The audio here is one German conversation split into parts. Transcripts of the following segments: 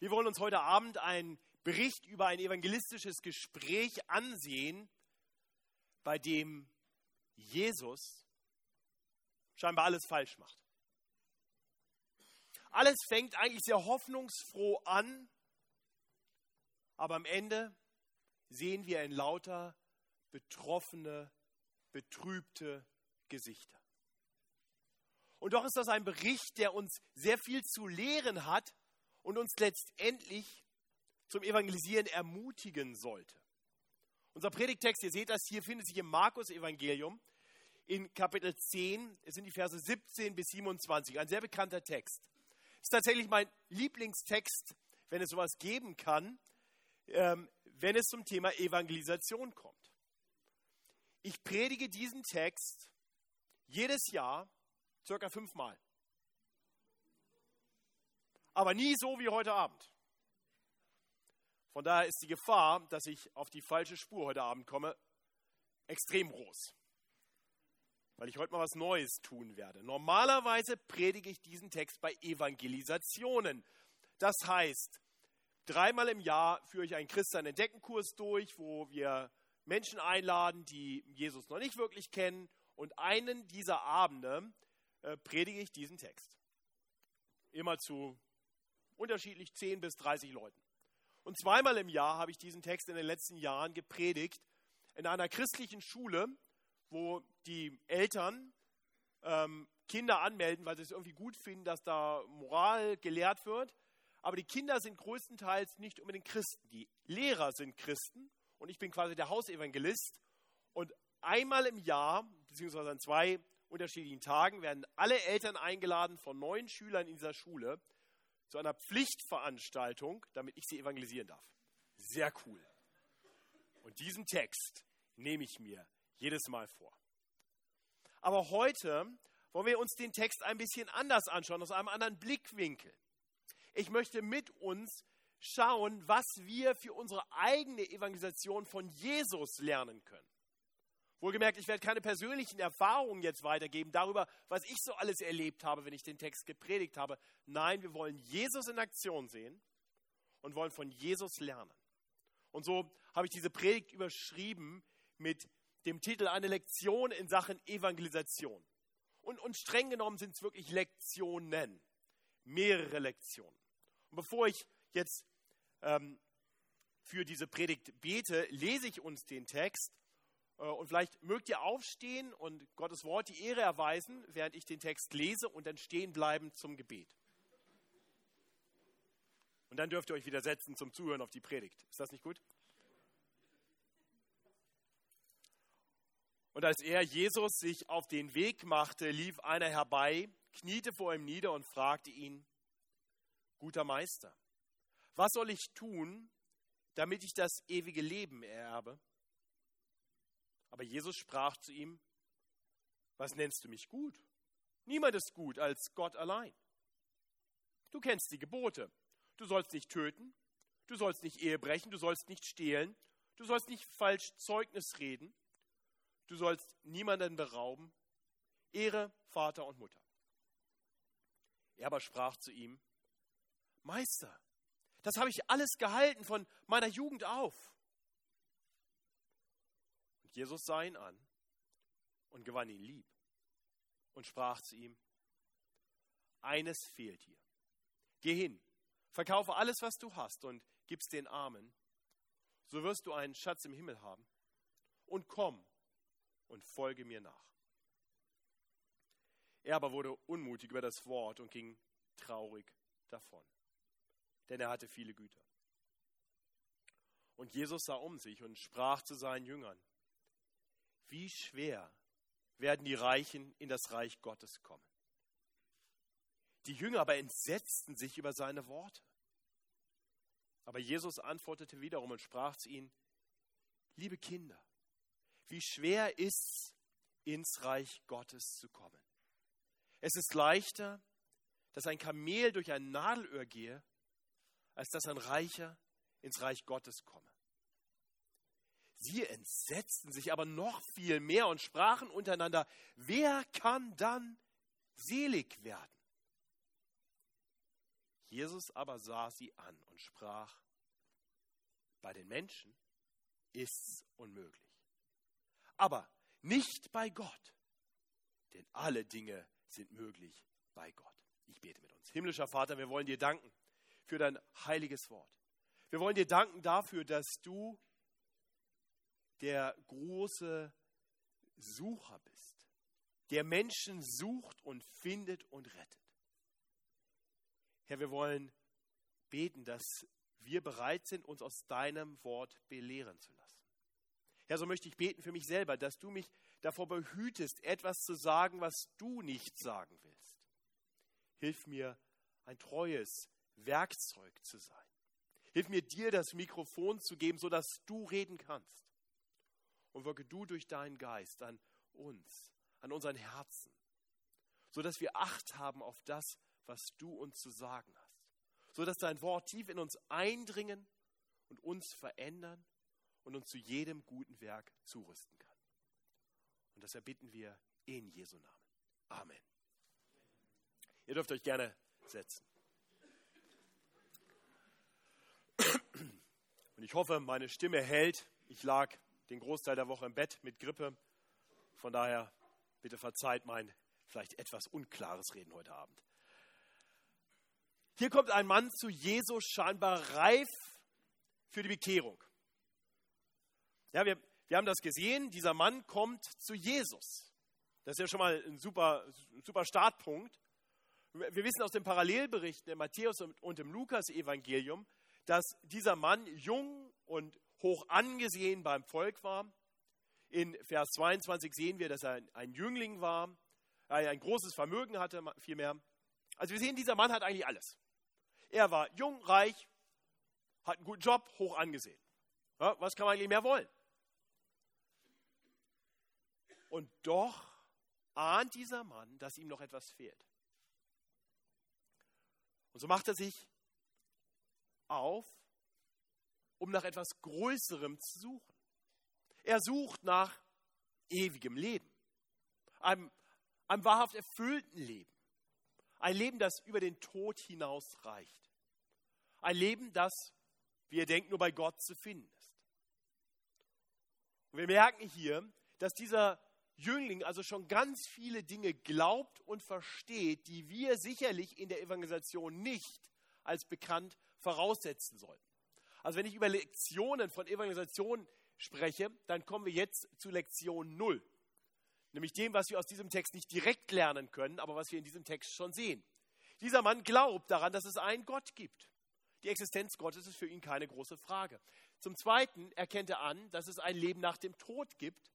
Wir wollen uns heute Abend einen Bericht über ein evangelistisches Gespräch ansehen, bei dem Jesus scheinbar alles falsch macht. Alles fängt eigentlich sehr hoffnungsfroh an, aber am Ende sehen wir in lauter betroffene, betrübte Gesichter. Und doch ist das ein Bericht, der uns sehr viel zu lehren hat und uns letztendlich zum Evangelisieren ermutigen sollte. Unser Predigtext, ihr seht das hier, findet sich im Markus-Evangelium in Kapitel 10. Es sind die Verse 17 bis 27, ein sehr bekannter Text. Es ist tatsächlich mein Lieblingstext, wenn es sowas geben kann, ähm, wenn es zum Thema Evangelisation kommt. Ich predige diesen Text jedes Jahr circa fünfmal aber nie so wie heute Abend. Von daher ist die Gefahr, dass ich auf die falsche Spur heute Abend komme, extrem groß. Weil ich heute mal was Neues tun werde. Normalerweise predige ich diesen Text bei Evangelisationen. Das heißt, dreimal im Jahr führe ich einen Christian-Entdecken-Kurs durch, wo wir Menschen einladen, die Jesus noch nicht wirklich kennen. Und einen dieser Abende äh, predige ich diesen Text. Immer zu unterschiedlich 10 bis 30 Leuten. Und zweimal im Jahr habe ich diesen Text in den letzten Jahren gepredigt in einer christlichen Schule, wo die Eltern ähm, Kinder anmelden, weil sie es irgendwie gut finden, dass da Moral gelehrt wird. Aber die Kinder sind größtenteils nicht unbedingt Christen. Die Lehrer sind Christen und ich bin quasi der Hausevangelist. Und einmal im Jahr, beziehungsweise an zwei unterschiedlichen Tagen, werden alle Eltern eingeladen von neun Schülern in dieser Schule, zu einer Pflichtveranstaltung, damit ich sie evangelisieren darf. Sehr cool. Und diesen Text nehme ich mir jedes Mal vor. Aber heute wollen wir uns den Text ein bisschen anders anschauen, aus einem anderen Blickwinkel. Ich möchte mit uns schauen, was wir für unsere eigene Evangelisation von Jesus lernen können. Wohlgemerkt, ich werde keine persönlichen Erfahrungen jetzt weitergeben darüber, was ich so alles erlebt habe, wenn ich den Text gepredigt habe. Nein, wir wollen Jesus in Aktion sehen und wollen von Jesus lernen. Und so habe ich diese Predigt überschrieben mit dem Titel Eine Lektion in Sachen Evangelisation. Und, und streng genommen sind es wirklich Lektionen, mehrere Lektionen. Und bevor ich jetzt ähm, für diese Predigt bete, lese ich uns den Text und vielleicht mögt ihr aufstehen und Gottes Wort die Ehre erweisen, während ich den Text lese und dann stehen bleiben zum Gebet. Und dann dürft ihr euch wieder setzen zum Zuhören auf die Predigt. Ist das nicht gut? Und als er, Jesus, sich auf den Weg machte, lief einer herbei, kniete vor ihm nieder und fragte ihn, guter Meister, was soll ich tun, damit ich das ewige Leben ererbe? Aber Jesus sprach zu ihm, was nennst du mich gut? Niemand ist gut als Gott allein. Du kennst die Gebote. Du sollst nicht töten, du sollst nicht Ehe brechen, du sollst nicht stehlen, du sollst nicht falsch Zeugnis reden, du sollst niemanden berauben. Ehre Vater und Mutter. Er aber sprach zu ihm, Meister, das habe ich alles gehalten von meiner Jugend auf. Jesus sah ihn an und gewann ihn lieb und sprach zu ihm, eines fehlt dir. Geh hin, verkaufe alles, was du hast und gib's den Armen, so wirst du einen Schatz im Himmel haben. Und komm und folge mir nach. Er aber wurde unmutig über das Wort und ging traurig davon, denn er hatte viele Güter. Und Jesus sah um sich und sprach zu seinen Jüngern, wie schwer werden die Reichen in das Reich Gottes kommen. Die Jünger aber entsetzten sich über seine Worte. Aber Jesus antwortete wiederum und sprach zu ihnen, liebe Kinder, wie schwer ist ins Reich Gottes zu kommen. Es ist leichter, dass ein Kamel durch ein Nadelöhr gehe, als dass ein Reicher ins Reich Gottes komme. Sie entsetzten sich aber noch viel mehr und sprachen untereinander, wer kann dann selig werden? Jesus aber sah sie an und sprach, bei den Menschen ist's unmöglich, aber nicht bei Gott, denn alle Dinge sind möglich bei Gott. Ich bete mit uns. Himmlischer Vater, wir wollen dir danken für dein heiliges Wort. Wir wollen dir danken dafür, dass du der große Sucher bist, der Menschen sucht und findet und rettet. Herr, wir wollen beten, dass wir bereit sind, uns aus deinem Wort belehren zu lassen. Herr, so möchte ich beten für mich selber, dass du mich davor behütest, etwas zu sagen, was du nicht sagen willst. Hilf mir, ein treues Werkzeug zu sein. Hilf mir, dir das Mikrofon zu geben, sodass du reden kannst. Und wirke du durch deinen Geist an uns, an unseren Herzen, sodass wir Acht haben auf das, was du uns zu sagen hast. Sodass dein Wort tief in uns eindringen und uns verändern und uns zu jedem guten Werk zurüsten kann. Und das erbitten wir in Jesu Namen. Amen. Ihr dürft euch gerne setzen. Und ich hoffe, meine Stimme hält. Ich lag den Großteil der Woche im Bett mit Grippe. Von daher bitte verzeiht mein vielleicht etwas unklares Reden heute Abend. Hier kommt ein Mann zu Jesus scheinbar reif für die Bekehrung. Ja, wir, wir haben das gesehen, dieser Mann kommt zu Jesus. Das ist ja schon mal ein super, super Startpunkt. Wir wissen aus den Parallelberichten im Matthäus und im Lukas-Evangelium, dass dieser Mann jung und hoch angesehen beim Volk war. In Vers 22 sehen wir, dass er ein Jüngling war, er ein großes Vermögen hatte, vielmehr. Also wir sehen, dieser Mann hat eigentlich alles. Er war jung, reich, hat einen guten Job, hoch angesehen. Ja, was kann man eigentlich mehr wollen? Und doch ahnt dieser Mann, dass ihm noch etwas fehlt. Und so macht er sich auf, um nach etwas Größerem zu suchen. Er sucht nach ewigem Leben, einem, einem wahrhaft erfüllten Leben, ein Leben, das über den Tod hinaus reicht, ein Leben, das, wie er denkt, nur bei Gott zu finden ist. Und wir merken hier, dass dieser Jüngling also schon ganz viele Dinge glaubt und versteht, die wir sicherlich in der Evangelisation nicht als bekannt voraussetzen sollten. Also wenn ich über Lektionen von Evangelisation spreche, dann kommen wir jetzt zu Lektion 0. Nämlich dem, was wir aus diesem Text nicht direkt lernen können, aber was wir in diesem Text schon sehen. Dieser Mann glaubt daran, dass es einen Gott gibt. Die Existenz Gottes ist für ihn keine große Frage. Zum Zweiten erkennt er an, dass es ein Leben nach dem Tod gibt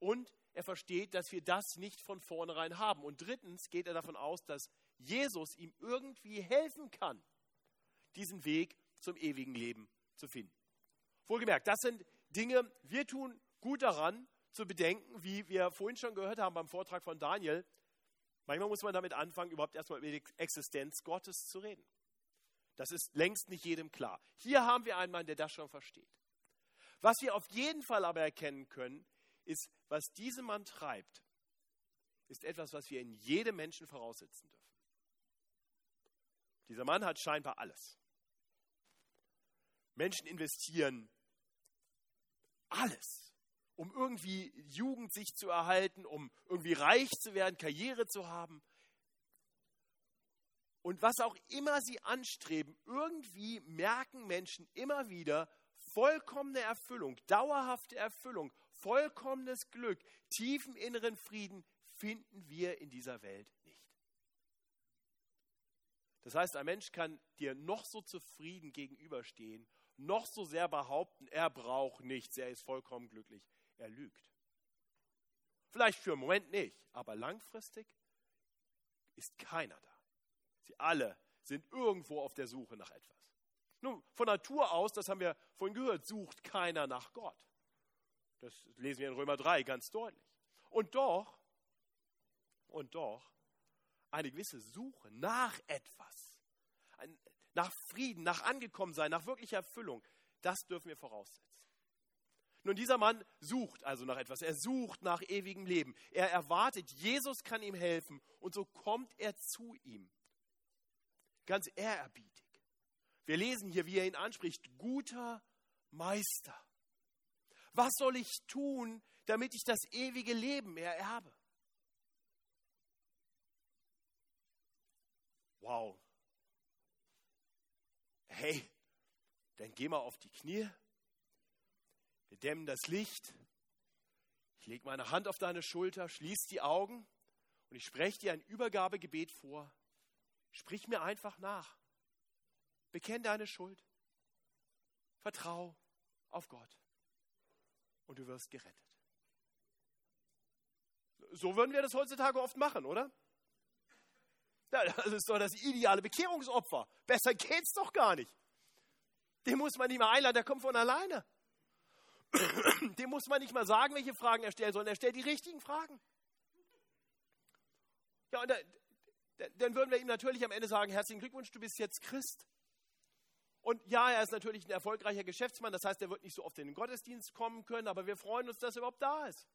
und er versteht, dass wir das nicht von vornherein haben. Und drittens geht er davon aus, dass Jesus ihm irgendwie helfen kann, diesen Weg zum ewigen Leben zu finden. Wohlgemerkt, das sind Dinge, wir tun gut daran zu bedenken, wie wir vorhin schon gehört haben beim Vortrag von Daniel. Manchmal muss man damit anfangen, überhaupt erstmal über die Existenz Gottes zu reden. Das ist längst nicht jedem klar. Hier haben wir einen Mann, der das schon versteht. Was wir auf jeden Fall aber erkennen können, ist, was diesen Mann treibt, ist etwas, was wir in jedem Menschen voraussetzen dürfen. Dieser Mann hat scheinbar alles. Menschen investieren alles, um irgendwie Jugend sich zu erhalten, um irgendwie reich zu werden, Karriere zu haben. Und was auch immer sie anstreben, irgendwie merken Menschen immer wieder vollkommene Erfüllung, dauerhafte Erfüllung, vollkommenes Glück, tiefen inneren Frieden finden wir in dieser Welt nicht. Das heißt, ein Mensch kann dir noch so zufrieden gegenüberstehen, noch so sehr behaupten, er braucht nichts, er ist vollkommen glücklich. Er lügt. Vielleicht für einen Moment nicht, aber langfristig ist keiner da. Sie alle sind irgendwo auf der Suche nach etwas. Nun, von Natur aus, das haben wir vorhin gehört, sucht keiner nach Gott. Das lesen wir in Römer 3 ganz deutlich. Und doch, und doch, eine gewisse Suche nach etwas, nach Frieden, nach Angekommensein, nach wirklicher Erfüllung, das dürfen wir voraussetzen. Nun, dieser Mann sucht also nach etwas. Er sucht nach ewigem Leben. Er erwartet, Jesus kann ihm helfen und so kommt er zu ihm. ganz ehrerbietig. Wir lesen hier, wie er ihn anspricht, guter Meister. Was soll ich tun, damit ich das ewige Leben ererbe? Wow. Hey, dann geh mal auf die Knie. Wir dämmen das Licht. Ich lege meine Hand auf deine Schulter, schließ die Augen und ich spreche dir ein Übergabegebet vor. Sprich mir einfach nach. Bekenn deine Schuld. Vertrau auf Gott. Und du wirst gerettet. So würden wir das heutzutage oft machen, oder? Das ist doch das ideale Bekehrungsopfer. Besser geht's doch gar nicht. Den muss man nicht mal einladen, der kommt von alleine. Dem muss man nicht mal sagen, welche Fragen er stellen soll, er stellt die richtigen Fragen. Ja, und da, dann würden wir ihm natürlich am Ende sagen, herzlichen Glückwunsch, du bist jetzt Christ. Und ja, er ist natürlich ein erfolgreicher Geschäftsmann, das heißt, er wird nicht so oft in den Gottesdienst kommen können, aber wir freuen uns, dass er überhaupt da ist.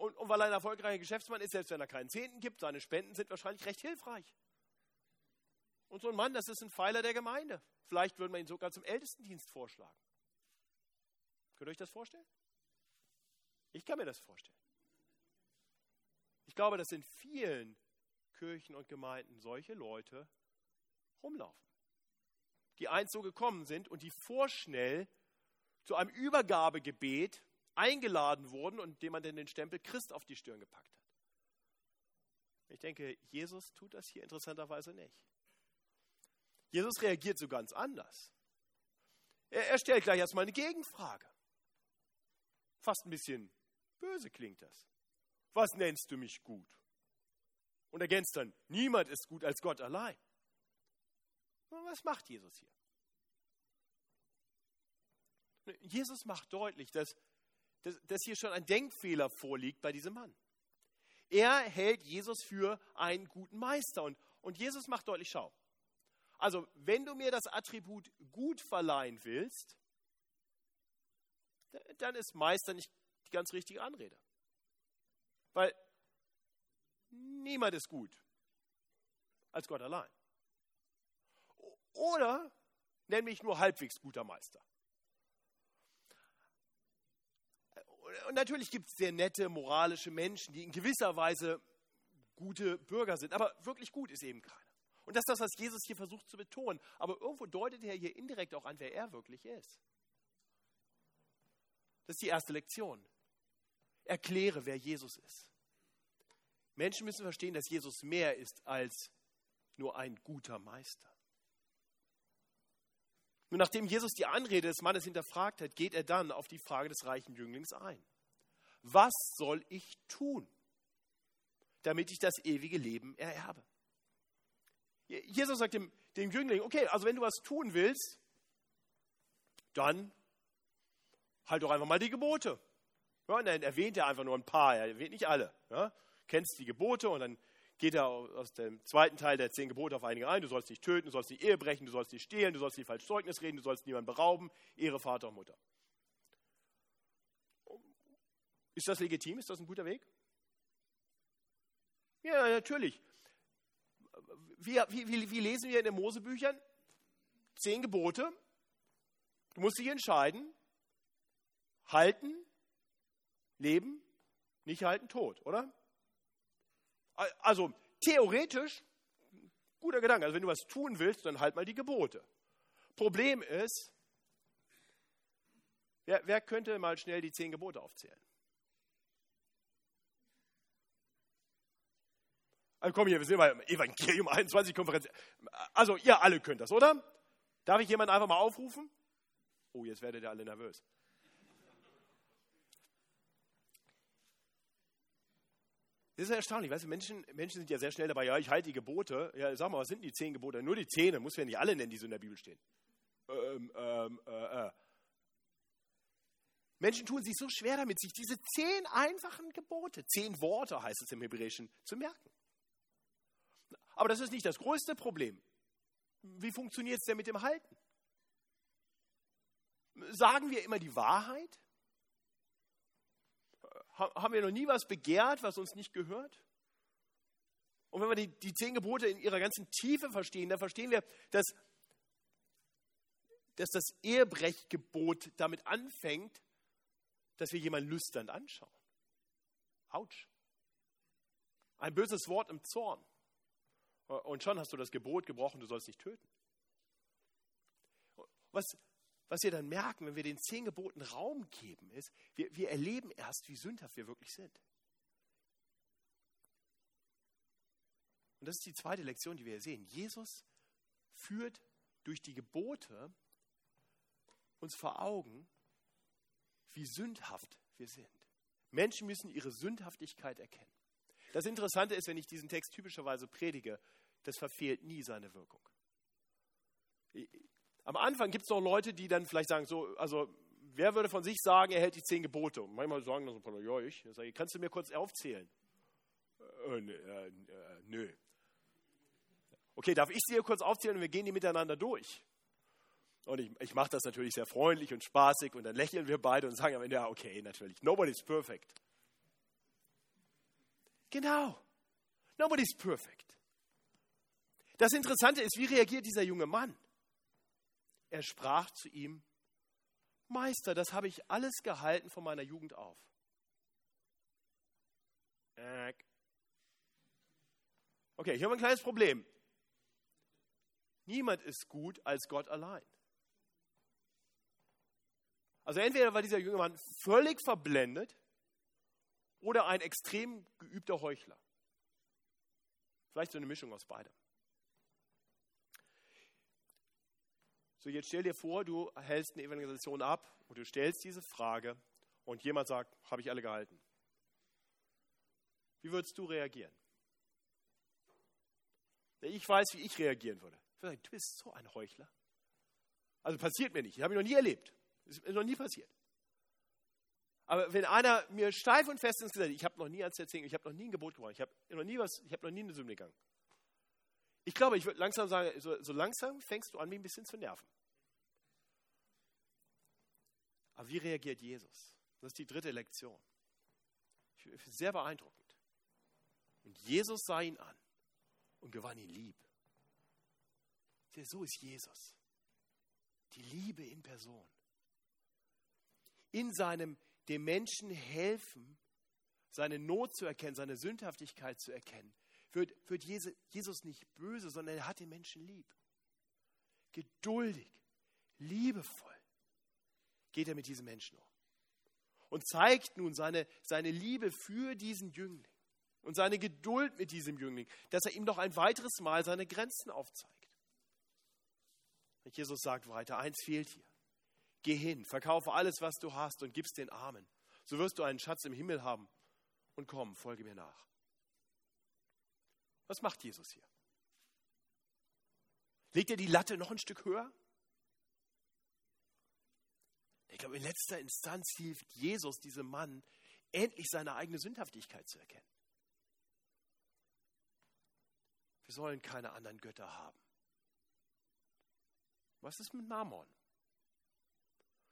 Und, und weil er ein erfolgreicher Geschäftsmann ist, selbst wenn er keinen Zehnten gibt, seine Spenden sind wahrscheinlich recht hilfreich. Und so ein Mann, das ist ein Pfeiler der Gemeinde. Vielleicht würden wir ihn sogar zum Ältestendienst vorschlagen. Könnt ihr euch das vorstellen? Ich kann mir das vorstellen. Ich glaube, dass in vielen Kirchen und Gemeinden solche Leute rumlaufen, die einst so gekommen sind und die vorschnell zu einem Übergabegebet eingeladen wurden und dem man den Stempel Christ auf die Stirn gepackt hat. Ich denke, Jesus tut das hier interessanterweise nicht. Jesus reagiert so ganz anders. Er, er stellt gleich erstmal eine Gegenfrage. Fast ein bisschen böse klingt das. Was nennst du mich gut? Und ergänzt dann, niemand ist gut als Gott allein. Was macht Jesus hier? Jesus macht deutlich, dass, dass, dass hier schon ein Denkfehler vorliegt bei diesem Mann. Er hält Jesus für einen guten Meister. Und, und Jesus macht deutlich, schau, also wenn du mir das Attribut gut verleihen willst, dann ist Meister nicht die ganz richtige Anrede. Weil niemand ist gut als Gott allein. Oder nämlich nur halbwegs guter Meister. Und natürlich gibt es sehr nette, moralische Menschen, die in gewisser Weise gute Bürger sind, aber wirklich gut ist eben keiner. Und das ist das, was Jesus hier versucht zu betonen. Aber irgendwo deutet er hier indirekt auch an, wer er wirklich ist. Das ist die erste Lektion. Erkläre, wer Jesus ist. Menschen müssen verstehen, dass Jesus mehr ist als nur ein guter Meister. Nur nachdem Jesus die Anrede des Mannes hinterfragt hat, geht er dann auf die Frage des reichen Jünglings ein. Was soll ich tun, damit ich das ewige Leben ererbe? Jesus sagt dem, dem Jüngling, okay, also wenn du was tun willst, dann halt doch einfach mal die Gebote. Ja, und dann erwähnt er einfach nur ein paar, er erwähnt nicht alle. Ja? Kennst die Gebote und dann geht er aus dem zweiten Teil der zehn Gebote auf einige ein. Du sollst nicht töten, du sollst nicht Ehe brechen, du sollst nicht stehlen, du sollst nicht falsch Zeugnis reden, du sollst niemanden berauben, Ehre Vater und Mutter. Ist das legitim? Ist das ein guter Weg? Ja, natürlich. Wie, wie, wie lesen wir in den Mosebüchern? Zehn Gebote. Du musst dich entscheiden, halten, leben, nicht halten, tot, oder? Also theoretisch, guter Gedanke. Also wenn du was tun willst, dann halt mal die Gebote. Problem ist, wer, wer könnte mal schnell die zehn Gebote aufzählen? Also komm hier, wir sind bei Evangelium 21 Konferenz. Also ihr alle könnt das, oder? Darf ich jemanden einfach mal aufrufen? Oh, jetzt werdet ihr alle nervös. Das ist ja erstaunlich, weißt du, Menschen, Menschen sind ja sehr schnell dabei, ja, ich halte die Gebote. Ja, sag mal, was sind die zehn Gebote? Nur die zehn, muss ja nicht alle nennen, die so in der Bibel stehen. Ähm, ähm, äh, äh. Menschen tun sich so schwer damit, sich diese zehn einfachen Gebote, zehn Worte heißt es im Hebräischen, zu merken. Aber das ist nicht das größte Problem. Wie funktioniert es denn mit dem Halten? Sagen wir immer die Wahrheit? Haben wir noch nie was begehrt, was uns nicht gehört? Und wenn wir die, die zehn Gebote in ihrer ganzen Tiefe verstehen, dann verstehen wir, dass, dass das Ehebrechgebot damit anfängt, dass wir jemanden lüstern anschauen. Autsch. Ein böses Wort im Zorn. Und schon hast du das Gebot gebrochen, du sollst nicht töten. Was, was wir dann merken, wenn wir den zehn Geboten Raum geben, ist, wir, wir erleben erst, wie sündhaft wir wirklich sind. Und das ist die zweite Lektion, die wir hier sehen. Jesus führt durch die Gebote uns vor Augen, wie sündhaft wir sind. Menschen müssen ihre Sündhaftigkeit erkennen. Das Interessante ist, wenn ich diesen Text typischerweise predige, das verfehlt nie seine Wirkung. Am Anfang gibt es noch Leute, die dann vielleicht sagen, so, also wer würde von sich sagen, er hält die zehn Gebote? Und manchmal sagen dann so, ja, ich. ich sage, kannst du mir kurz aufzählen? Äh, äh, äh, nö. Okay, darf ich sie hier kurz aufzählen und wir gehen die miteinander durch? Und ich, ich mache das natürlich sehr freundlich und spaßig und dann lächeln wir beide und sagen am Ende, ja, okay, natürlich, nobody's perfect. Genau, nobody's perfect. Das Interessante ist, wie reagiert dieser junge Mann? Er sprach zu ihm, Meister, das habe ich alles gehalten von meiner Jugend auf. Okay, hier haben wir ein kleines Problem. Niemand ist gut als Gott allein. Also entweder war dieser junge Mann völlig verblendet oder ein extrem geübter Heuchler. Vielleicht so eine Mischung aus beidem. So, jetzt stell dir vor, du hältst eine Evangelisation ab und du stellst diese Frage und jemand sagt, habe ich alle gehalten. Wie würdest du reagieren? Ich weiß, wie ich reagieren würde. Ich würde sagen, du bist so ein Heuchler. Also passiert mir nicht, ich habe ich noch nie erlebt. Ist noch nie passiert. Aber wenn einer mir steif und fest ins Gesicht, ich habe noch nie ans Erzählen, ich habe noch nie ein Gebot gebrochen, ich habe noch nie was, ich habe noch nie eine Sünde gegangen. Ich glaube, ich würde langsam sagen, so, so langsam fängst du an, mich ein bisschen zu nerven. Aber wie reagiert Jesus? Das ist die dritte Lektion. Sehr beeindruckend. Und Jesus sah ihn an und gewann ihn lieb. So ist Jesus. Die Liebe in Person. In seinem dem Menschen helfen, seine Not zu erkennen, seine Sündhaftigkeit zu erkennen, wird, wird Jesus nicht böse, sondern er hat den Menschen lieb. Geduldig, liebevoll geht er mit diesem Menschen um. Und zeigt nun seine, seine Liebe für diesen Jüngling und seine Geduld mit diesem Jüngling, dass er ihm noch ein weiteres Mal seine Grenzen aufzeigt. Und Jesus sagt weiter, eins fehlt hier. Geh hin, verkaufe alles, was du hast und gib's den Armen. So wirst du einen Schatz im Himmel haben. Und komm, folge mir nach. Was macht Jesus hier? Legt er die Latte noch ein Stück höher? Ich glaube, in letzter Instanz hilft Jesus diesem Mann, endlich seine eigene Sündhaftigkeit zu erkennen. Wir sollen keine anderen Götter haben. Was ist mit Mammon?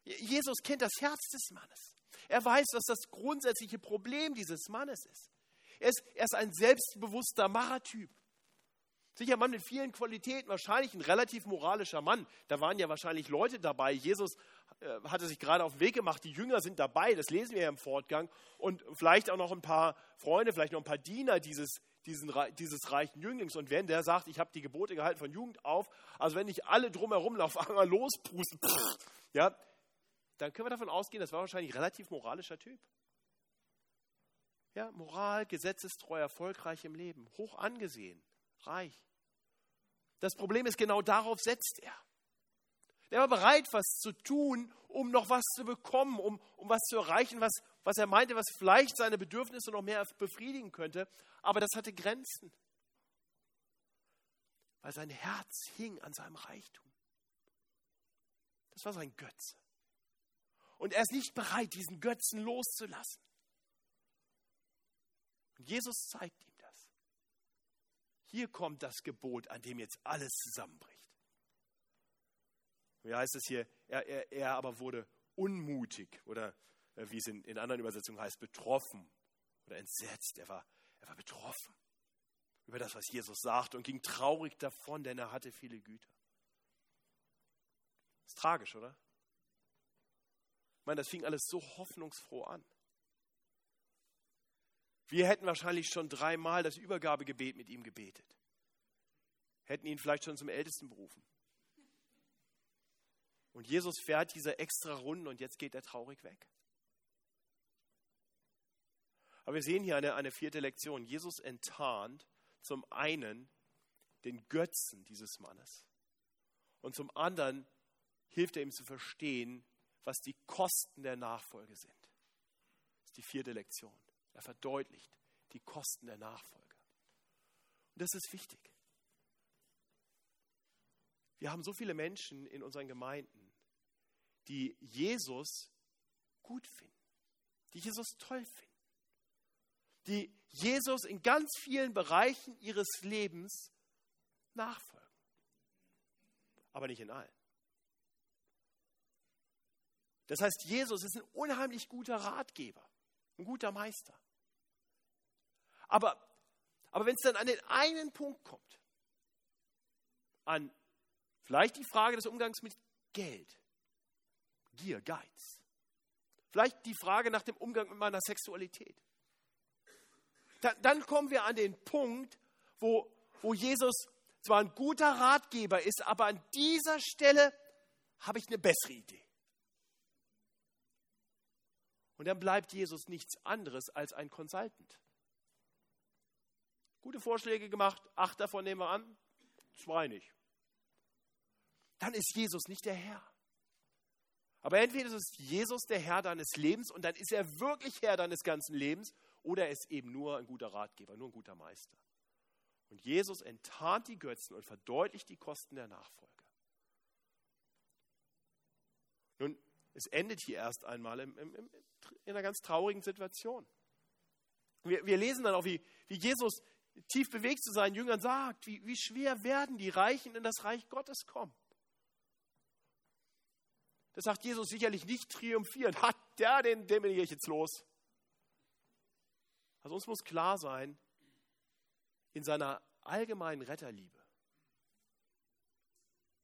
Jesus kennt das Herz des Mannes. Er weiß, was das grundsätzliche Problem dieses Mannes ist. Er ist, er ist ein selbstbewusster Machertyp. Sicher Mann mit vielen Qualitäten, wahrscheinlich ein relativ moralischer Mann. Da waren ja wahrscheinlich Leute dabei. Jesus äh, hatte sich gerade auf den Weg gemacht, die Jünger sind dabei, das lesen wir ja im Fortgang. Und vielleicht auch noch ein paar Freunde, vielleicht noch ein paar Diener dieses, diesen, dieses reichen Jünglings. Und wenn der sagt, ich habe die Gebote gehalten von Jugend auf, also wenn nicht alle drumherum auf einmal lospusten, ja, dann können wir davon ausgehen, das war wahrscheinlich ein relativ moralischer Typ. Ja, Moral, gesetzestreu, erfolgreich im Leben, hoch angesehen, reich. Das Problem ist, genau darauf setzt er. Er war bereit, was zu tun, um noch was zu bekommen, um, um was zu erreichen, was, was er meinte, was vielleicht seine Bedürfnisse noch mehr befriedigen könnte. Aber das hatte Grenzen. Weil sein Herz hing an seinem Reichtum. Das war sein Götze. Und er ist nicht bereit, diesen Götzen loszulassen. Und Jesus zeigt ihm das. Hier kommt das Gebot, an dem jetzt alles zusammenbricht. Wie heißt es hier? Er, er, er aber wurde unmutig oder äh, wie es in, in anderen Übersetzungen heißt, betroffen oder entsetzt. Er war, er war betroffen. über das, was Jesus sagte und ging traurig davon, denn er hatte viele Güter. Ist tragisch, oder? Ich meine, das fing alles so hoffnungsfroh an. Wir hätten wahrscheinlich schon dreimal das Übergabegebet mit ihm gebetet. Hätten ihn vielleicht schon zum Ältesten berufen. Und Jesus fährt diese extra Runden und jetzt geht er traurig weg. Aber wir sehen hier eine, eine vierte Lektion. Jesus enttarnt zum einen den Götzen dieses Mannes und zum anderen hilft er ihm zu verstehen, was die Kosten der Nachfolge sind. Das ist die vierte Lektion. Er verdeutlicht die Kosten der Nachfolge. Und das ist wichtig. Wir haben so viele Menschen in unseren Gemeinden, die Jesus gut finden, die Jesus toll finden, die Jesus in ganz vielen Bereichen ihres Lebens nachfolgen, aber nicht in allen. Das heißt, Jesus ist ein unheimlich guter Ratgeber, ein guter Meister. Aber, aber wenn es dann an den einen Punkt kommt, an vielleicht die Frage des Umgangs mit Geld, Gier, Geiz, vielleicht die Frage nach dem Umgang mit meiner Sexualität, dann, dann kommen wir an den Punkt, wo, wo Jesus zwar ein guter Ratgeber ist, aber an dieser Stelle habe ich eine bessere Idee. Und dann bleibt Jesus nichts anderes als ein Consultant. Gute Vorschläge gemacht, acht davon nehmen wir an, zwei nicht. Dann ist Jesus nicht der Herr. Aber entweder ist Jesus der Herr deines Lebens und dann ist er wirklich Herr deines ganzen Lebens oder er ist eben nur ein guter Ratgeber, nur ein guter Meister. Und Jesus enttarnt die Götzen und verdeutlicht die Kosten der Nachfolge. Nun, es endet hier erst einmal im, im, in einer ganz traurigen Situation. Wir, wir lesen dann auch, wie, wie Jesus tief bewegt zu seinen Jüngern sagt, wie, wie schwer werden die Reichen in das Reich Gottes kommen. Das sagt Jesus sicherlich nicht triumphierend. Hat der, den, den bin ich jetzt los. Also uns muss klar sein, in seiner allgemeinen Retterliebe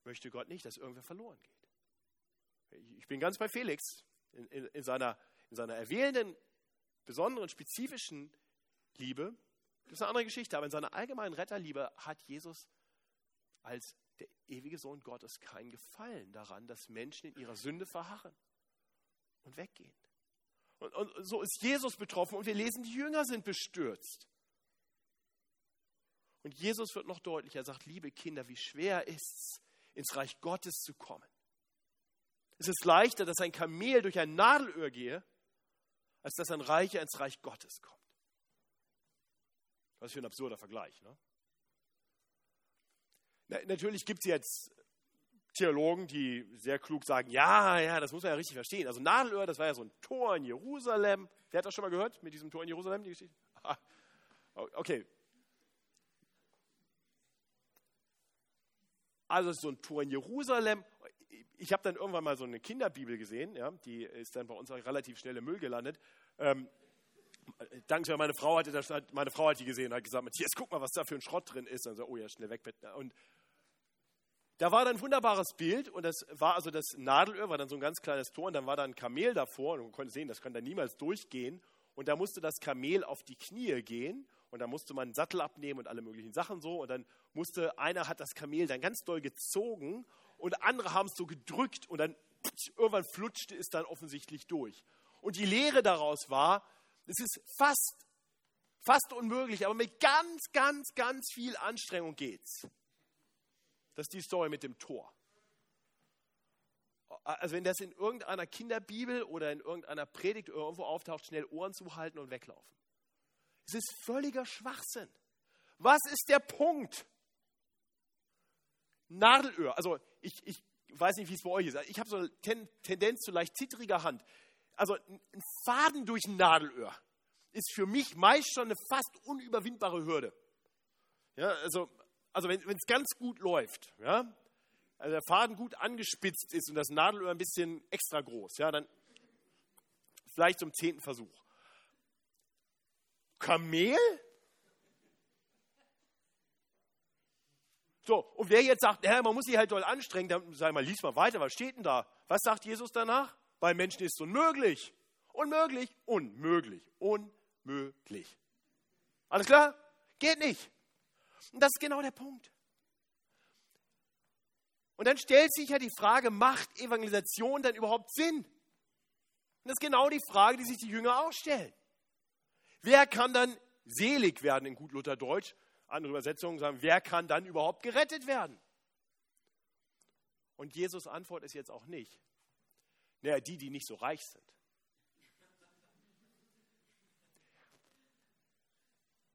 möchte Gott nicht, dass irgendwer verloren geht. Ich bin ganz bei Felix. In, in, in, seiner, in seiner erwählenden, besonderen, spezifischen Liebe, das ist eine andere Geschichte, aber in seiner allgemeinen Retterliebe hat Jesus als der ewige Sohn Gottes keinen Gefallen daran, dass Menschen in ihrer Sünde verharren und weggehen. Und, und so ist Jesus betroffen und wir lesen, die Jünger sind bestürzt. Und Jesus wird noch deutlicher, er sagt, liebe Kinder, wie schwer ist es, ins Reich Gottes zu kommen. Es ist leichter, dass ein Kamel durch ein Nadelöhr gehe, als dass ein Reicher ins Reich Gottes kommt. Was für ein absurder Vergleich. Ne? Na, natürlich gibt es jetzt Theologen, die sehr klug sagen, ja, ja, das muss man ja richtig verstehen. Also Nadelöhr, das war ja so ein Tor in Jerusalem. Wer hat das schon mal gehört mit diesem Tor in Jerusalem, die Geschichte? Okay. Also so ein Tor in Jerusalem. Ich habe dann irgendwann mal so eine Kinderbibel gesehen, ja, die ist dann bei uns auch relativ schnell im Müll gelandet. Ähm, Danke, meine Frau hatte das, meine Frau hat die gesehen und hat gesagt, Matthias, guck mal, was da für ein Schrott drin ist. Und so, oh ja, schnell weg. Und da war dann ein wunderbares Bild und das war also das Nadelöhr, war dann so ein ganz kleines Tor und dann war da ein Kamel davor und man konnte sehen, das kann da niemals durchgehen. Und da musste das Kamel auf die Knie gehen und da musste man einen Sattel abnehmen und alle möglichen Sachen so. Und dann musste, einer hat das Kamel dann ganz doll gezogen und andere haben es so gedrückt und dann irgendwann flutschte es dann offensichtlich durch. Und die Lehre daraus war, es ist fast, fast unmöglich, aber mit ganz, ganz, ganz viel Anstrengung geht's. Das ist die Story mit dem Tor. Also wenn das in irgendeiner Kinderbibel oder in irgendeiner Predigt irgendwo auftaucht, schnell Ohren zuhalten und weglaufen. Es ist völliger Schwachsinn. Was ist der Punkt? Nadelöhr. Also ich, ich weiß nicht, wie es bei euch ist. Ich habe so eine Ten Tendenz zu leicht zittriger Hand. Also ein Faden durch ein Nadelöhr ist für mich meist schon eine fast unüberwindbare Hürde. Ja, also also wenn es ganz gut läuft, ja, also der Faden gut angespitzt ist und das Nadelöhr ein bisschen extra groß, ja, dann vielleicht zum zehnten Versuch. Kamel? So, und wer jetzt sagt, man muss sich halt doll anstrengen, dann sag mal, lies mal weiter, was steht denn da? Was sagt Jesus danach? Bei Menschen ist unmöglich. Unmöglich, unmöglich, unmöglich. Alles klar? Geht nicht. Und das ist genau der Punkt. Und dann stellt sich ja die Frage, macht Evangelisation denn überhaupt Sinn? Und das ist genau die Frage, die sich die Jünger auch stellen. Wer kann dann selig werden in gut Lutherdeutsch? Andere Übersetzungen sagen, wer kann dann überhaupt gerettet werden? Und Jesus Antwort ist jetzt auch nicht, naja, die, die nicht so reich sind.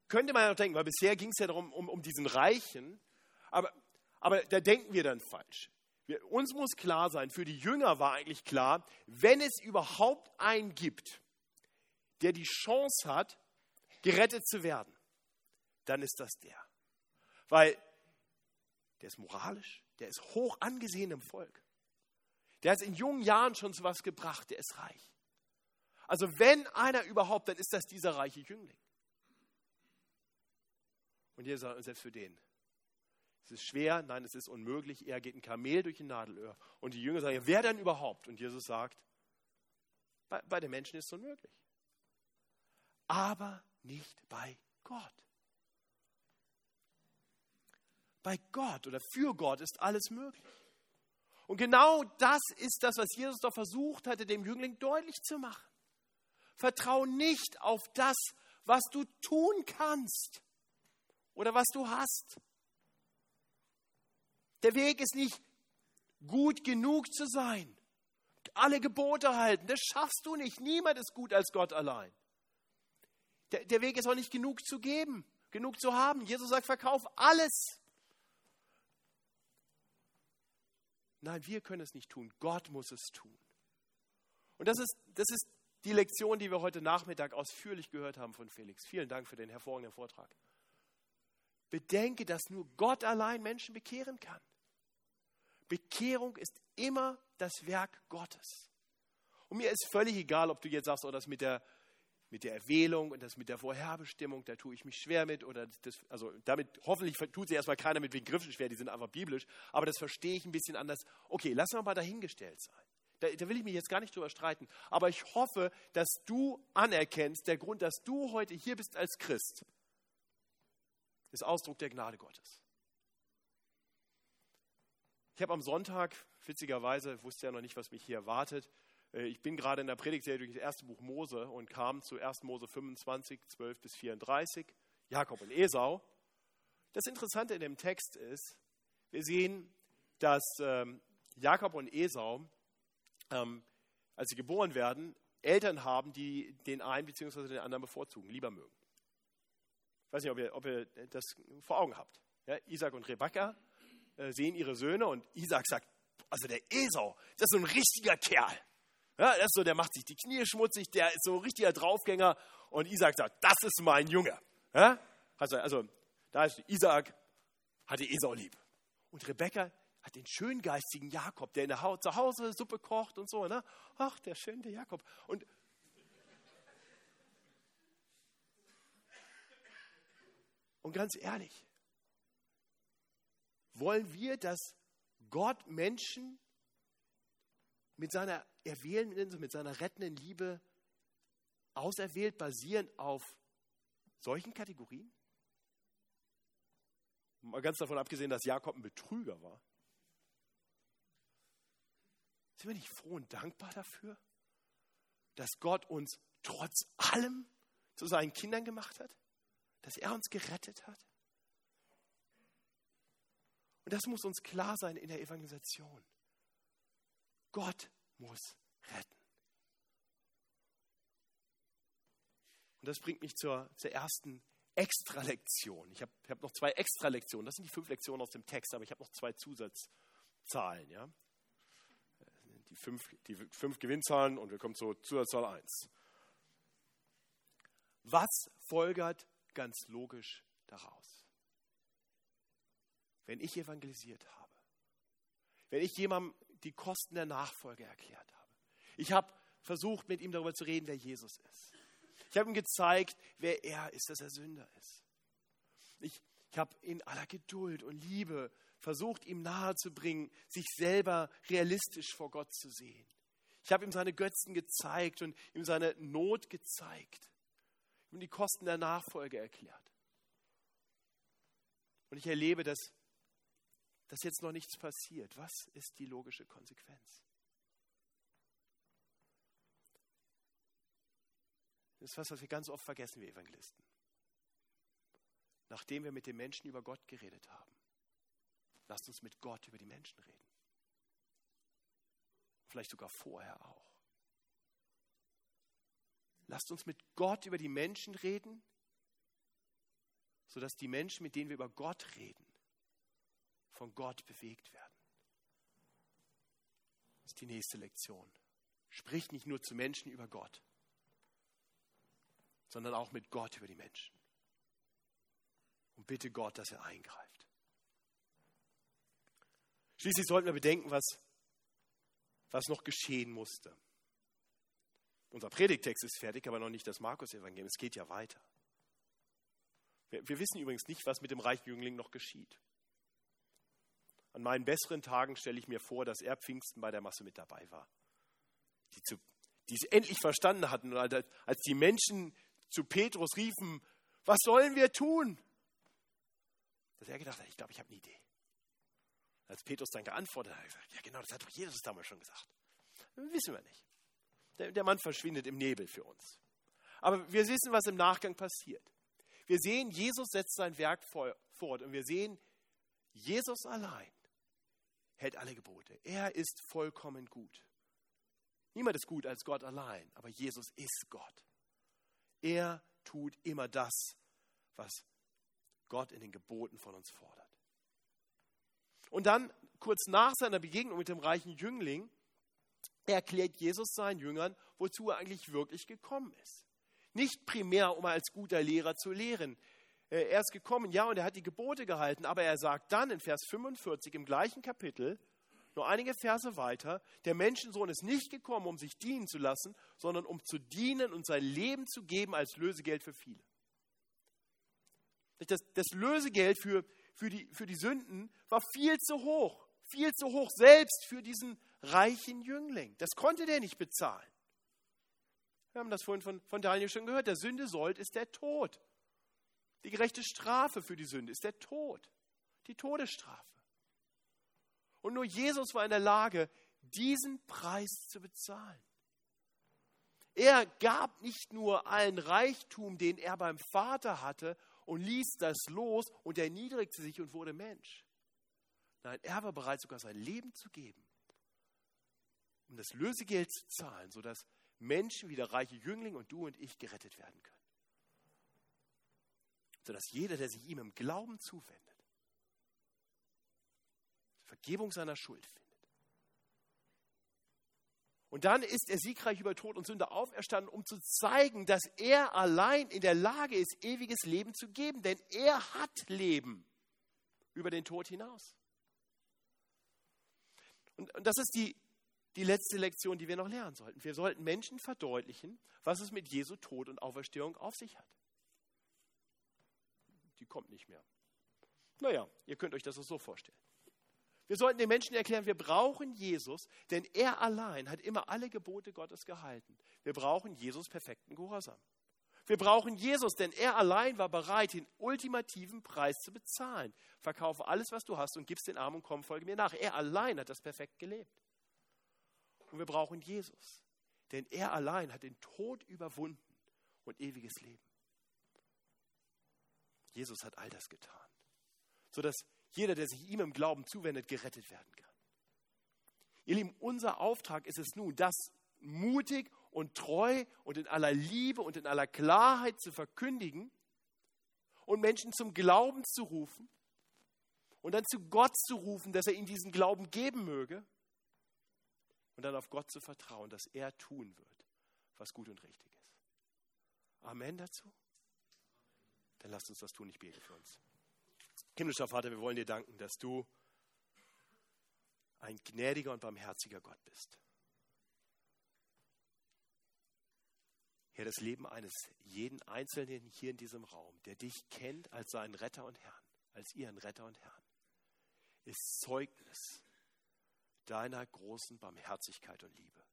Könnte man ja noch denken, weil bisher ging es ja darum, um, um diesen Reichen, aber, aber da denken wir dann falsch. Wir, uns muss klar sein, für die Jünger war eigentlich klar, wenn es überhaupt einen gibt, der die Chance hat, gerettet zu werden, dann ist das der. Weil der ist moralisch, der ist hoch angesehen im Volk. Der hat in jungen Jahren schon zu was gebracht, der ist reich. Also wenn einer überhaupt, dann ist das dieser reiche Jüngling. Und Jesus sagt, selbst für den. Es ist schwer, nein, es ist unmöglich. Er geht ein Kamel durch ein Nadelöhr. Und die Jünger sagen, wer denn überhaupt? Und Jesus sagt, bei, bei den Menschen ist es unmöglich. Aber nicht bei Gott. Bei Gott oder für Gott ist alles möglich. Und genau das ist das, was Jesus doch versucht hatte, dem Jüngling deutlich zu machen. Vertrau nicht auf das, was du tun kannst oder was du hast. Der Weg ist nicht gut genug zu sein, alle Gebote halten. Das schaffst du nicht. Niemand ist gut als Gott allein. Der, der Weg ist auch nicht genug zu geben, genug zu haben. Jesus sagt, verkauf alles. Nein, wir können es nicht tun. Gott muss es tun. Und das ist, das ist die Lektion, die wir heute Nachmittag ausführlich gehört haben von Felix. Vielen Dank für den hervorragenden Vortrag. Bedenke, dass nur Gott allein Menschen bekehren kann. Bekehrung ist immer das Werk Gottes. Und mir ist völlig egal, ob du jetzt sagst, oh, das mit der, mit der Erwählung und das mit der Vorherbestimmung, da tue ich mich schwer mit. Oder das, also damit hoffentlich tut sich erstmal keiner mit Begriffen schwer, die sind einfach biblisch. Aber das verstehe ich ein bisschen anders. Okay, lass mal dahingestellt sein. Da, da will ich mich jetzt gar nicht drüber streiten. Aber ich hoffe, dass du anerkennst, der Grund, dass du heute hier bist als Christ, ist Ausdruck der Gnade Gottes. Ich habe am Sonntag, witzigerweise, wusste ja noch nicht, was mich hier erwartet. Äh, ich bin gerade in der Predigtserie durch das erste Buch Mose und kam zu 1. Mose 25, 12 bis 34, Jakob und Esau. Das Interessante in dem Text ist, wir sehen, dass ähm, Jakob und Esau, ähm, als sie geboren werden, Eltern haben, die den einen bzw. den anderen bevorzugen, lieber mögen. Ich weiß nicht, ob ihr, ob ihr das vor Augen habt. Ja, Isaac und Rebekka äh, sehen ihre Söhne und Isaac sagt, also der Esau, das ist ein richtiger Kerl. Ja, das ist so, der macht sich die Knie schmutzig, der ist so ein richtiger Draufgänger. Und Isaac sagt, das ist mein Junge. Ja? Also, also da ist Isaac, hatte Esau lieb. Und Rebekka hat den schöngeistigen Jakob, der in der Haut, zu Hause Suppe kocht und so. Ne? Ach, der schöne Jakob. Und Und ganz ehrlich, wollen wir, dass Gott Menschen mit seiner erwählenden, mit seiner rettenden Liebe auserwählt, basierend auf solchen Kategorien? Mal ganz davon abgesehen, dass Jakob ein Betrüger war. Sind wir nicht froh und dankbar dafür, dass Gott uns trotz allem zu seinen Kindern gemacht hat? dass er uns gerettet hat. Und das muss uns klar sein in der Evangelisation. Gott muss retten. Und das bringt mich zur, zur ersten Extralektion. Ich habe hab noch zwei Extralektionen. Das sind die fünf Lektionen aus dem Text, aber ich habe noch zwei Zusatzzahlen. Ja? Die, fünf, die fünf Gewinnzahlen und wir kommen zur Zusatzzahl 1. Was folgert ganz logisch daraus. Wenn ich evangelisiert habe, wenn ich jemandem die Kosten der Nachfolge erklärt habe, ich habe versucht, mit ihm darüber zu reden, wer Jesus ist. Ich habe ihm gezeigt, wer er ist, dass er Sünder ist. Ich, Ich habe in aller Geduld und Liebe versucht, ihm nahezubringen, sich selber realistisch vor Gott zu sehen. Ich habe ihm seine Götzen gezeigt und ihm seine Not gezeigt. Ich ihm die Kosten der Nachfolge erklärt. Und ich erlebe, dass, dass jetzt noch nichts passiert. Was ist die logische Konsequenz? Das ist was, was wir ganz oft vergessen, wir Evangelisten. Nachdem wir mit den Menschen über Gott geredet haben, lasst uns mit Gott über die Menschen reden. Vielleicht sogar vorher auch. Lasst uns mit Gott über die Menschen reden, sodass die Menschen, mit denen wir über Gott reden, von Gott bewegt werden. Das ist die nächste Lektion. Sprich nicht nur zu Menschen über Gott, sondern auch mit Gott über die Menschen. Und bitte Gott, dass er eingreift. Schließlich sollten wir bedenken, was, was noch geschehen musste. Unser Predigtext ist fertig, aber noch nicht das Markus-Evangelium. Es geht ja weiter. Wir, wir wissen übrigens nicht, was mit dem reichen Jüngling noch geschieht. An meinen besseren Tagen stelle ich mir vor, dass er Pfingsten bei der Masse mit dabei war. Die, zu, die es endlich verstanden hatten. Und als die Menschen zu Petrus riefen, was sollen wir tun? Dass er gedacht hat, ich glaube, ich habe eine Idee. Als Petrus dann geantwortet hat, hat er gesagt, ja genau, das hat doch Jesus damals schon gesagt. Wissen wir nicht. Der, der Mann verschwindet im Nebel für uns. Aber wir wissen, was im Nachgang passiert. Wir sehen, Jesus setzt sein Werk fort und wir sehen, Jesus allein hält alle Gebote. Er ist vollkommen gut. Niemand ist gut als Gott allein, aber Jesus ist Gott. Er tut immer das, was Gott in den Geboten von uns fordert. Und dann, kurz nach seiner Begegnung mit dem reichen Jüngling, erklärt Jesus seinen Jüngern, wozu er eigentlich wirklich gekommen ist. Nicht primär, um als guter Lehrer zu lehren. Äh, er ist gekommen, ja, und er hat die Gebote gehalten, aber er sagt dann in Vers 45 im gleichen Kapitel, nur einige Verse weiter, der Menschensohn ist nicht gekommen, um sich dienen zu lassen, sondern um zu dienen und sein Leben zu geben als Lösegeld für viele. Das, das Lösegeld für, für, die, für die Sünden war viel zu hoch, viel zu hoch selbst für diesen reichen Jüngling. Das konnte der nicht bezahlen. Wir haben das vorhin von, von Daniel schon gehört. Der Sünde sollt ist der Tod. Die gerechte Strafe für die Sünde ist der Tod, die Todesstrafe. Und nur Jesus war in der Lage, diesen Preis zu bezahlen. Er gab nicht nur allen Reichtum, den er beim Vater hatte, und ließ das los und erniedrigte sich und wurde Mensch. Nein, er war bereit, sogar sein Leben zu geben, um das Lösegeld zu zahlen, sodass Menschen wie der reiche Jüngling und du und ich gerettet werden können. Sodass jeder, der sich ihm im Glauben zuwendet, Vergebung seiner Schuld findet. Und dann ist er siegreich über Tod und Sünde auferstanden, um zu zeigen, dass er allein in der Lage ist, ewiges Leben zu geben. Denn er hat Leben über den Tod hinaus. Und, und das ist die, die letzte Lektion, die wir noch lernen sollten. Wir sollten Menschen verdeutlichen, was es mit Jesu Tod und Auferstehung auf sich hat. Die kommt nicht mehr. Naja, ihr könnt euch das auch so vorstellen. Wir sollten den Menschen erklären, wir brauchen Jesus, denn er allein hat immer alle Gebote Gottes gehalten. Wir brauchen Jesus perfekten Gehorsam. Wir brauchen Jesus, denn er allein war bereit, den ultimativen Preis zu bezahlen. Verkaufe alles, was du hast und gib's den Armen und komm, folge mir nach. Er allein hat das perfekt gelebt. Und wir brauchen Jesus, denn er allein hat den Tod überwunden und ewiges Leben. Jesus hat all das getan, sodass jeder, der sich ihm im Glauben zuwendet, gerettet werden kann. Ihr Lieben, unser Auftrag ist es nun, das mutig und treu und in aller Liebe und in aller Klarheit zu verkündigen und Menschen zum Glauben zu rufen und dann zu Gott zu rufen, dass er ihnen diesen Glauben geben möge und dann auf Gott zu vertrauen, dass er tun wird, was gut und richtig ist. Amen dazu? Dann lasst uns das tun, ich bete für uns. Himmlischer Vater, wir wollen dir danken, dass du ein gnädiger und barmherziger Gott bist. Herr, das Leben eines jeden Einzelnen hier in diesem Raum, der dich kennt als seinen Retter und Herrn, als ihren Retter und Herrn, ist Zeugnis deiner großen Barmherzigkeit und Liebe.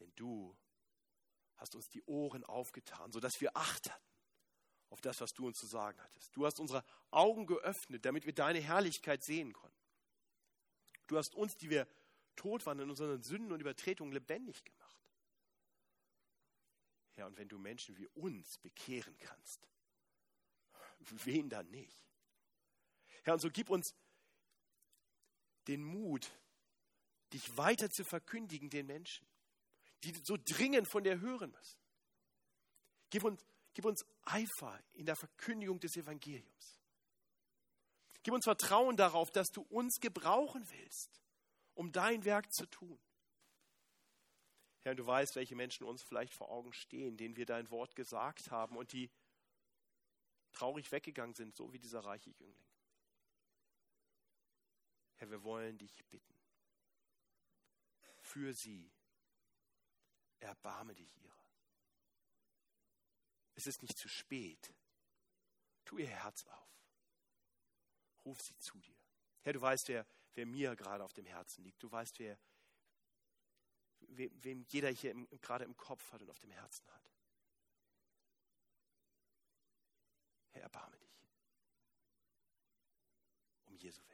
Denn du hast uns die Ohren aufgetan, sodass wir Acht hatten auf das, was du uns zu sagen hattest. Du hast unsere Augen geöffnet, damit wir deine Herrlichkeit sehen konnten. Du hast uns, die wir tot waren in unseren Sünden und Übertretungen, lebendig gemacht. Ja, und wenn du Menschen wie uns bekehren kannst, wen dann nicht? Herr, und so gib uns den Mut, dich weiter zu verkündigen den Menschen, die so dringend von dir hören müssen. Gib uns, gib uns Eifer in der Verkündigung des Evangeliums. Gib uns Vertrauen darauf, dass du uns gebrauchen willst, um dein Werk zu tun. Herr, du weißt, welche Menschen uns vielleicht vor Augen stehen, denen wir dein Wort gesagt haben und die traurig weggegangen sind, so wie dieser reiche Jüngling. Herr, wir wollen dich bitten. Für sie erbarme dich ihrer. Es ist nicht zu spät. Tu ihr Herz auf. Ruf sie zu dir. Herr, du weißt, wer, wer mir gerade auf dem Herzen liegt. Du weißt, wer, wem, jeder hier im, gerade im Kopf hat und auf dem Herzen hat. Herr, erbarme dich. Um Jesu Willen.